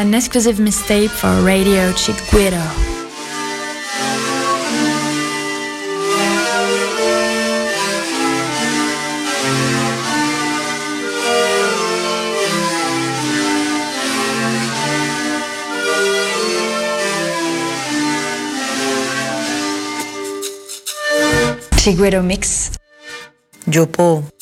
an exclusive mistake for Radio Chick Guido. Chiguero Mix. Yopo.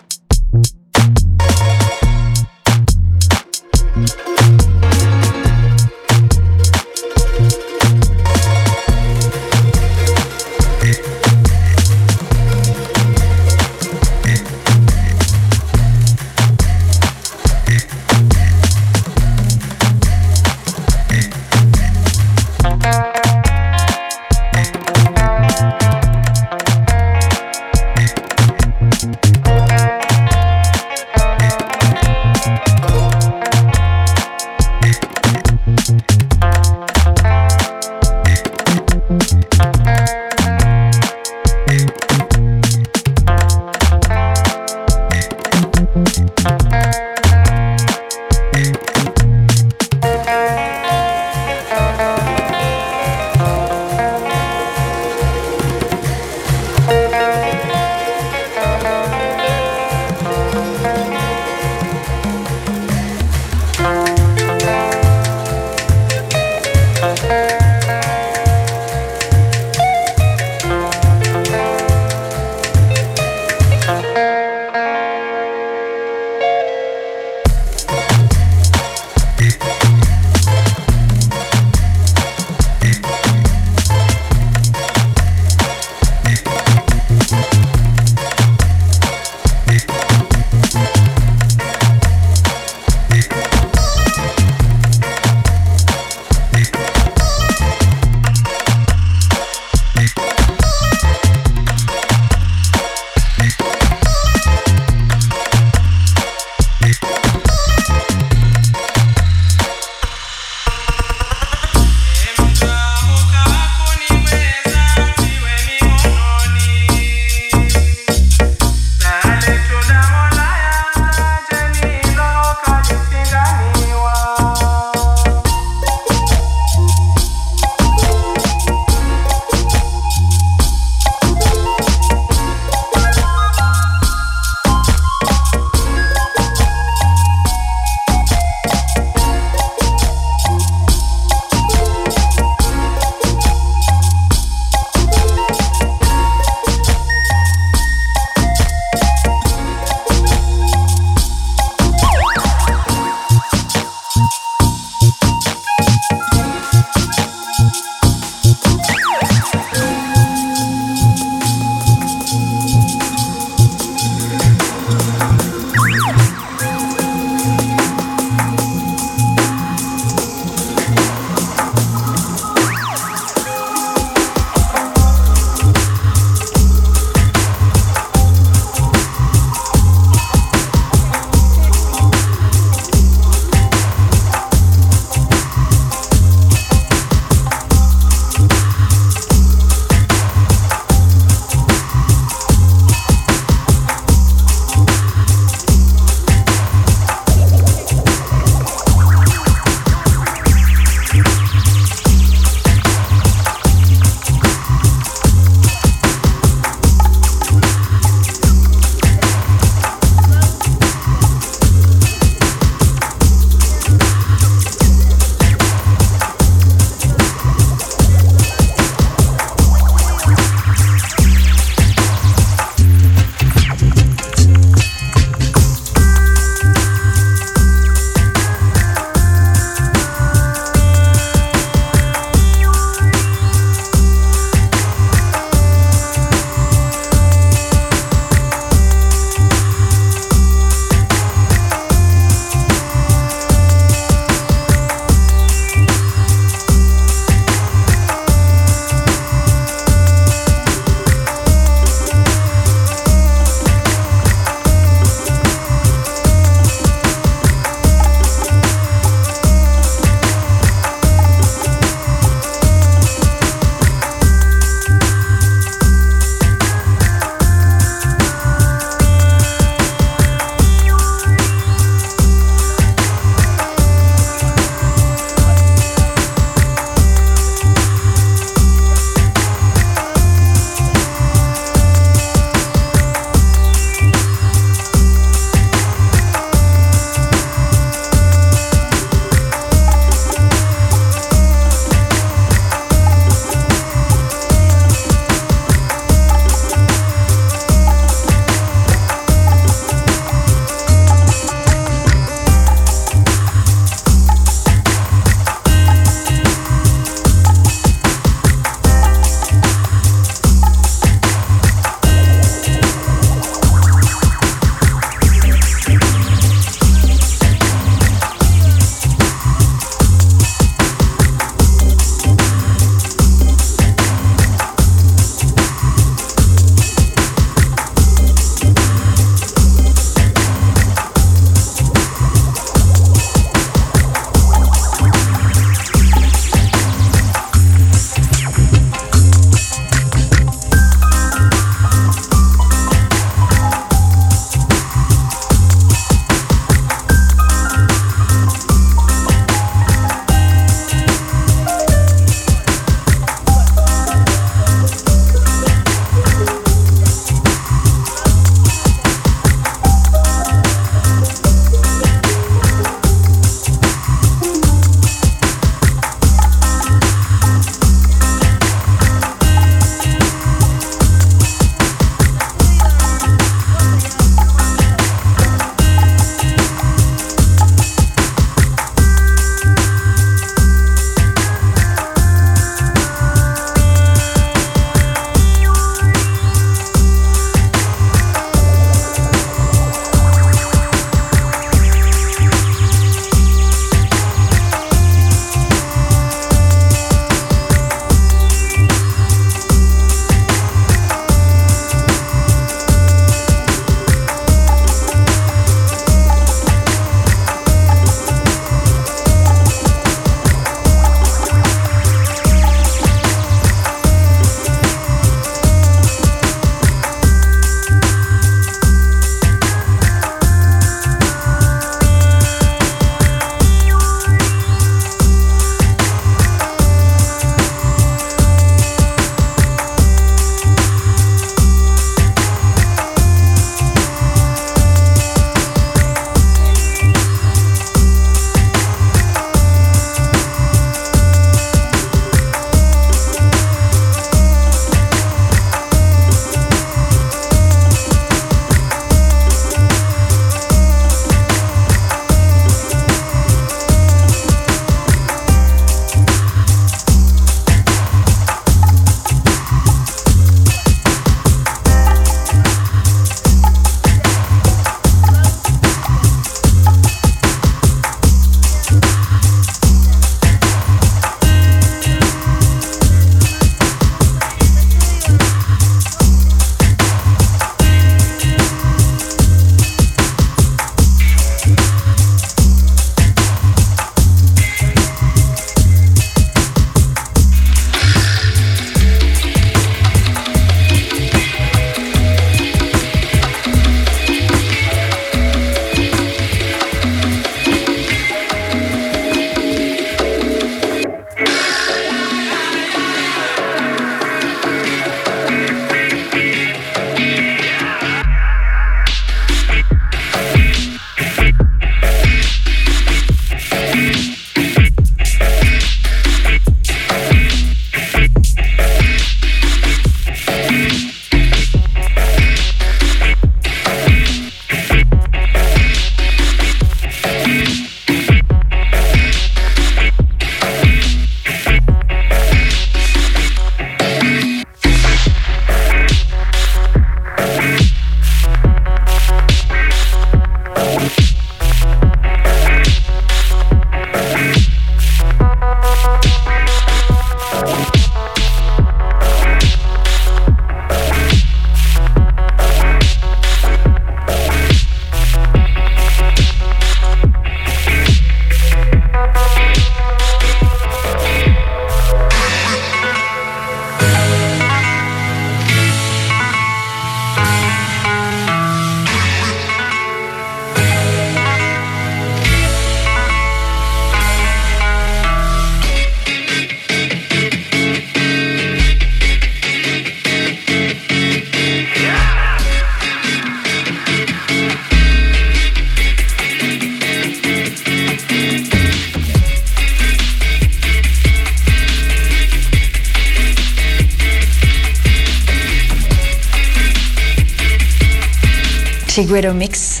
Chiguero Mix.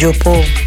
Jopo.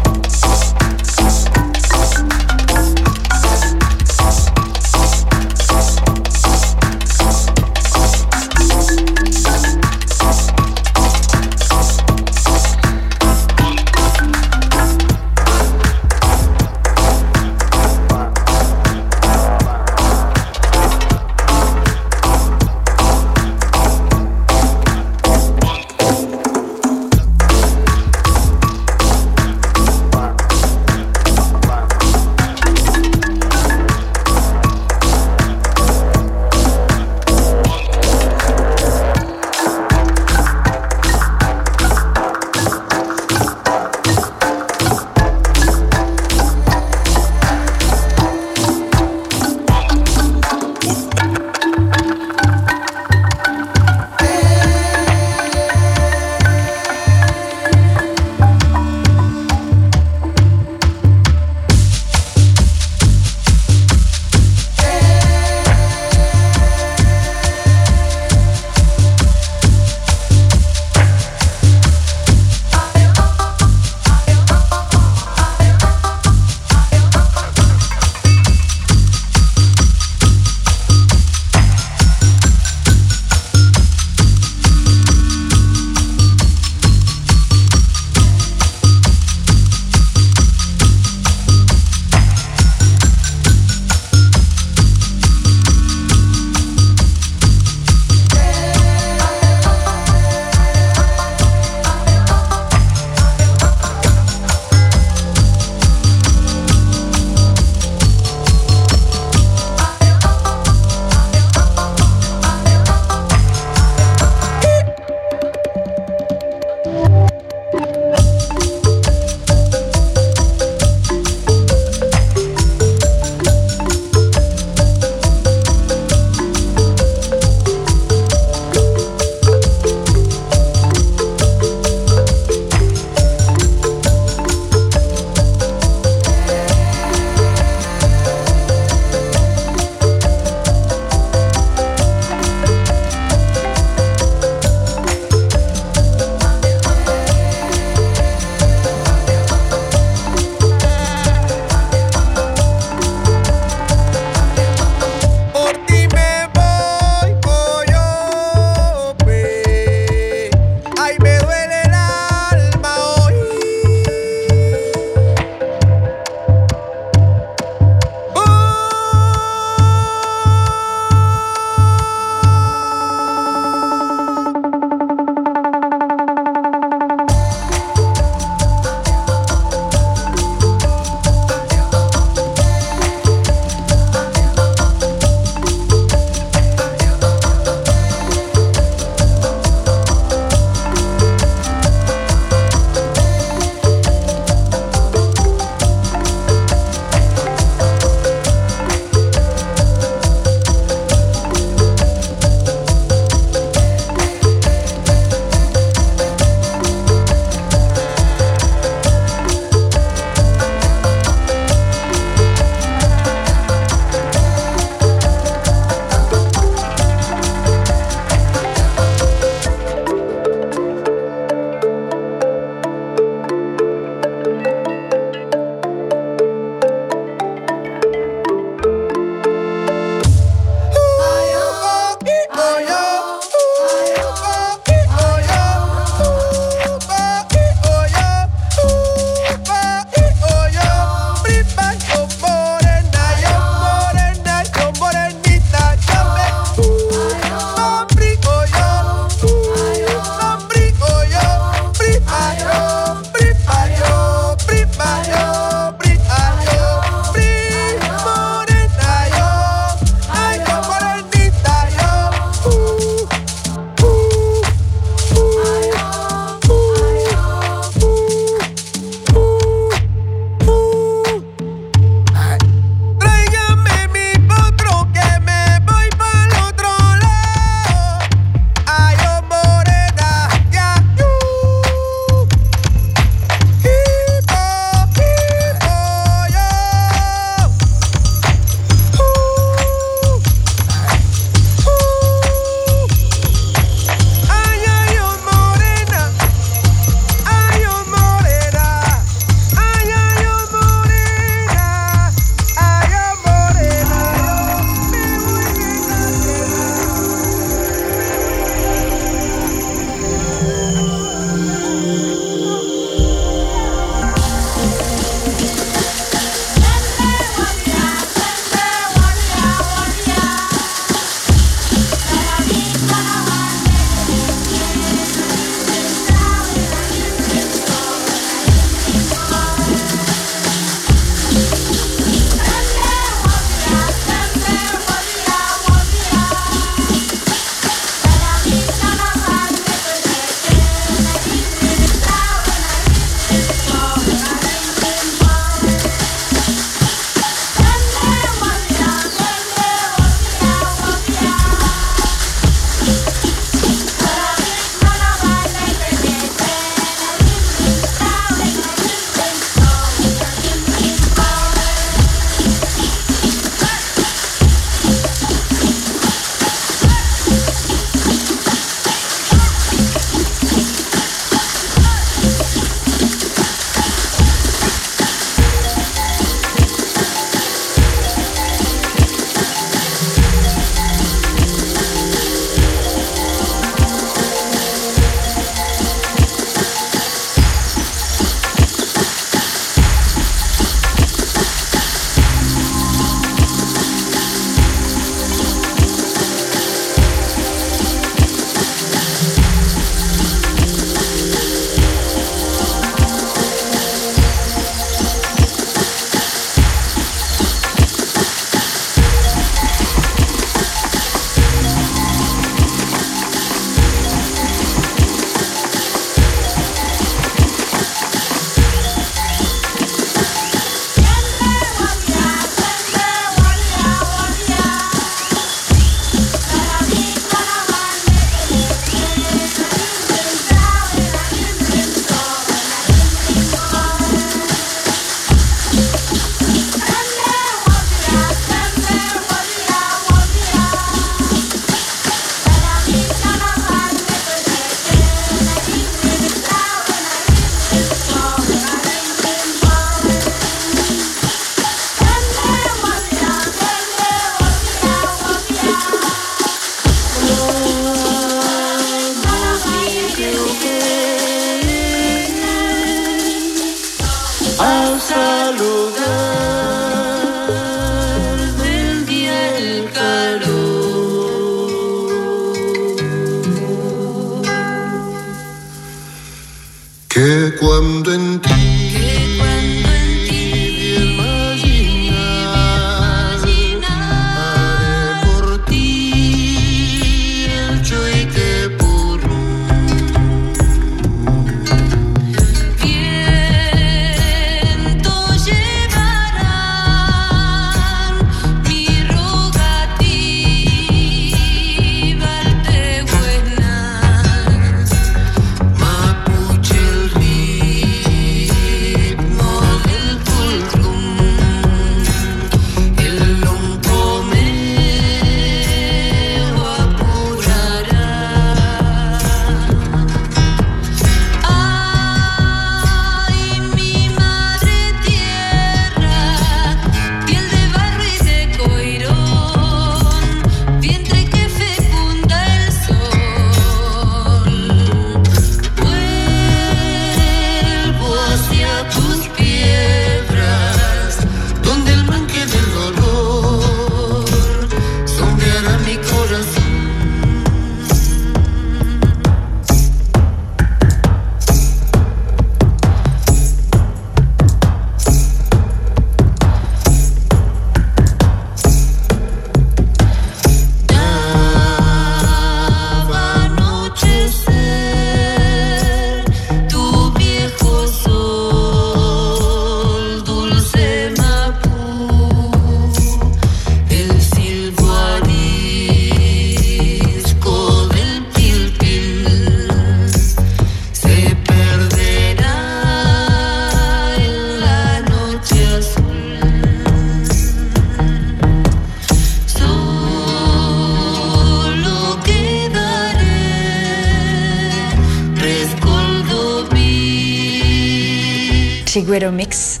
Chiguero Mix.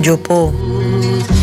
Yopo. ¿En